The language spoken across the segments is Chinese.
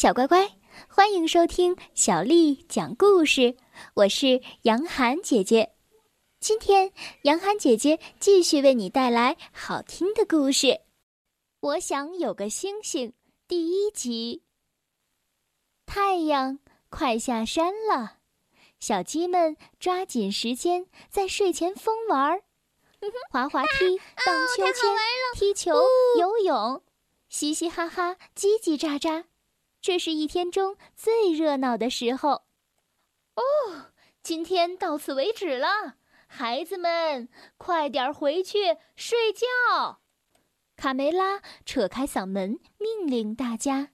小乖乖，欢迎收听小丽讲故事。我是杨涵姐姐，今天杨涵姐姐继续为你带来好听的故事。我想有个星星，第一集。太阳快下山了，小鸡们抓紧时间在睡前疯玩儿，滑滑梯、荡秋千、踢球、游泳，嘻嘻哈哈，叽叽喳喳。这是一天中最热闹的时候。哦，今天到此为止了，孩子们，快点回去睡觉。卡梅拉扯开嗓门命令大家。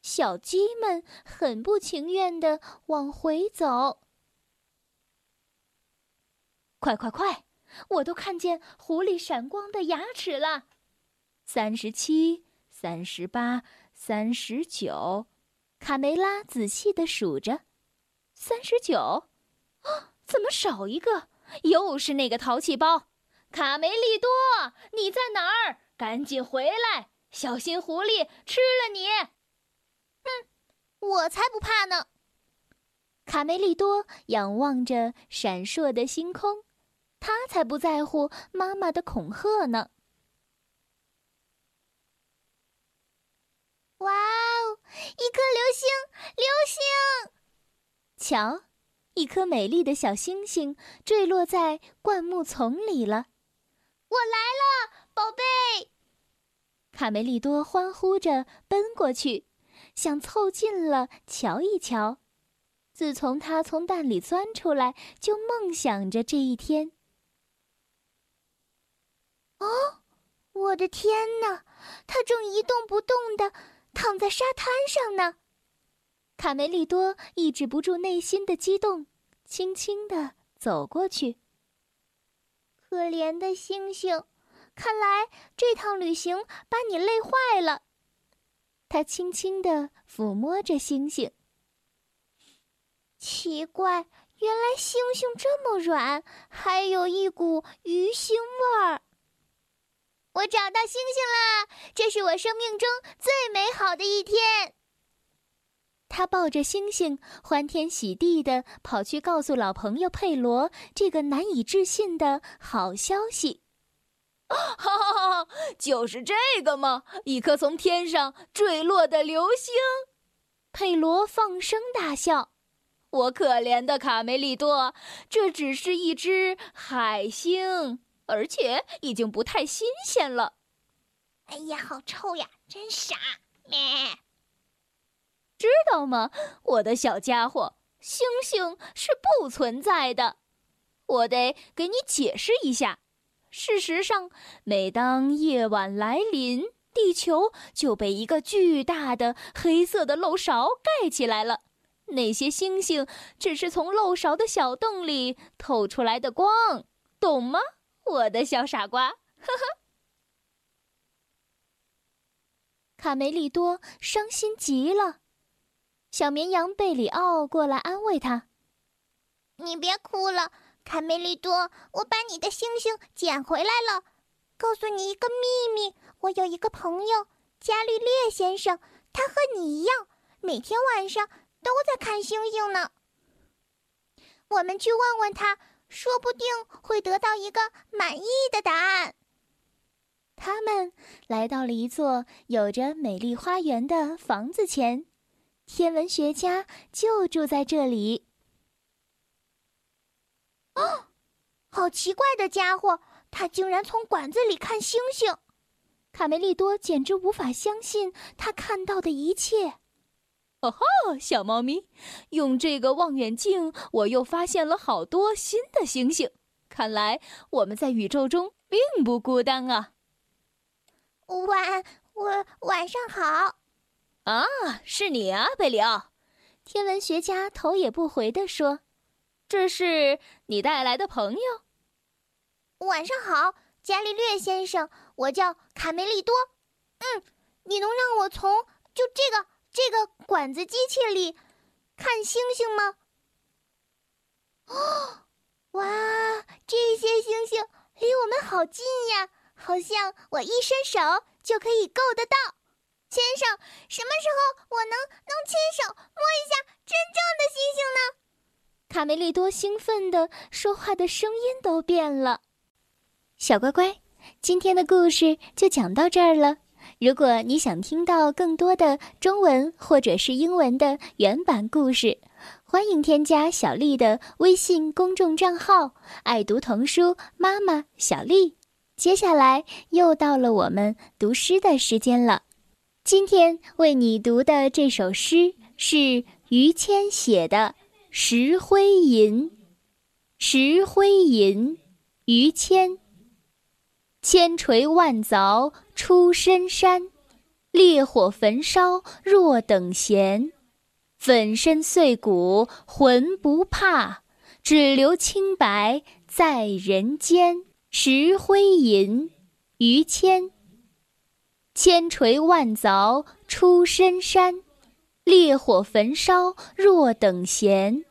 小鸡们很不情愿地往回走。快快快！我都看见狐狸闪光的牙齿了。三十七，三十八。三十九，卡梅拉仔细的数着，三十九，啊，怎么少一个？又是那个淘气包，卡梅利多，你在哪儿？赶紧回来，小心狐狸吃了你！哼，我才不怕呢！卡梅利多仰望着闪烁的星空，他才不在乎妈妈的恐吓呢。哇哦！一颗流星，流星！瞧，一颗美丽的小星星坠落在灌木丛里了。我来了，宝贝！卡梅利多欢呼着奔过去，想凑近了瞧一瞧。自从他从蛋里钻出来，就梦想着这一天。哦，我的天哪！他正一动不动的。躺在沙滩上呢，卡梅利多抑制不住内心的激动，轻轻地走过去。可怜的星星，看来这趟旅行把你累坏了。他轻轻地抚摸着星星。奇怪，原来星星这么软，还有一股鱼腥味儿。我找到星星了，这是我生命中最美好的一天。他抱着星星，欢天喜地的跑去告诉老朋友佩罗这个难以置信的好消息。哈哈哈！就是这个吗？一颗从天上坠落的流星！佩罗放声大笑。我可怜的卡梅利多，这只是一只海星。而且已经不太新鲜了。哎呀，好臭呀！真傻。知道吗，我的小家伙，星星是不存在的。我得给你解释一下。事实上，每当夜晚来临，地球就被一个巨大的黑色的漏勺盖起来了。那些星星只是从漏勺的小洞里透出来的光，懂吗？我的小傻瓜，呵呵。卡梅利多伤心极了，小绵羊贝里奥过来安慰他：“你别哭了，卡梅利多，我把你的星星捡回来了。告诉你一个秘密，我有一个朋友伽利略先生，他和你一样，每天晚上都在看星星呢。我们去问问他。”说不定会得到一个满意的答案。他们来到了一座有着美丽花园的房子前，天文学家就住在这里。哦，好奇怪的家伙，他竟然从管子里看星星！卡梅利多简直无法相信他看到的一切。哦吼，小猫咪，用这个望远镜，我又发现了好多新的星星。看来我们在宇宙中并不孤单啊！晚，我晚上好。啊，是你啊，贝里奥！天文学家头也不回地说：“这是你带来的朋友。”晚上好，伽利略先生，我叫卡梅利多。嗯，你能让我从就这个？这个管子机器里看星星吗？哦，哇，这些星星离我们好近呀，好像我一伸手就可以够得到。先生，什么时候我能能亲手摸一下真正的星星呢？卡梅利多兴奋的说话的声音都变了。小乖乖，今天的故事就讲到这儿了。如果你想听到更多的中文或者是英文的原版故事，欢迎添加小丽的微信公众账号“爱读童书妈妈小丽”。接下来又到了我们读诗的时间了。今天为你读的这首诗是于谦写的《石灰吟》。石灰吟，于谦。千锤万凿出深山，烈火焚烧若等闲。粉身碎骨浑不怕，只留清白在人间。石灰吟，于谦。千锤万凿出深山，烈火焚烧若等闲。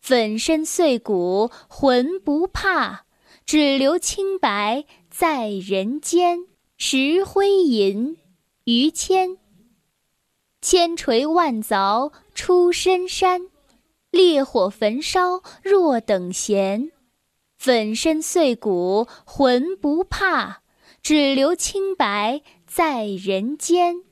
粉身碎骨浑不怕，只留清白在人间。石灰吟，于谦。千锤万凿出深山，烈火焚烧若等闲。粉身碎骨浑不怕，只留清白在人间。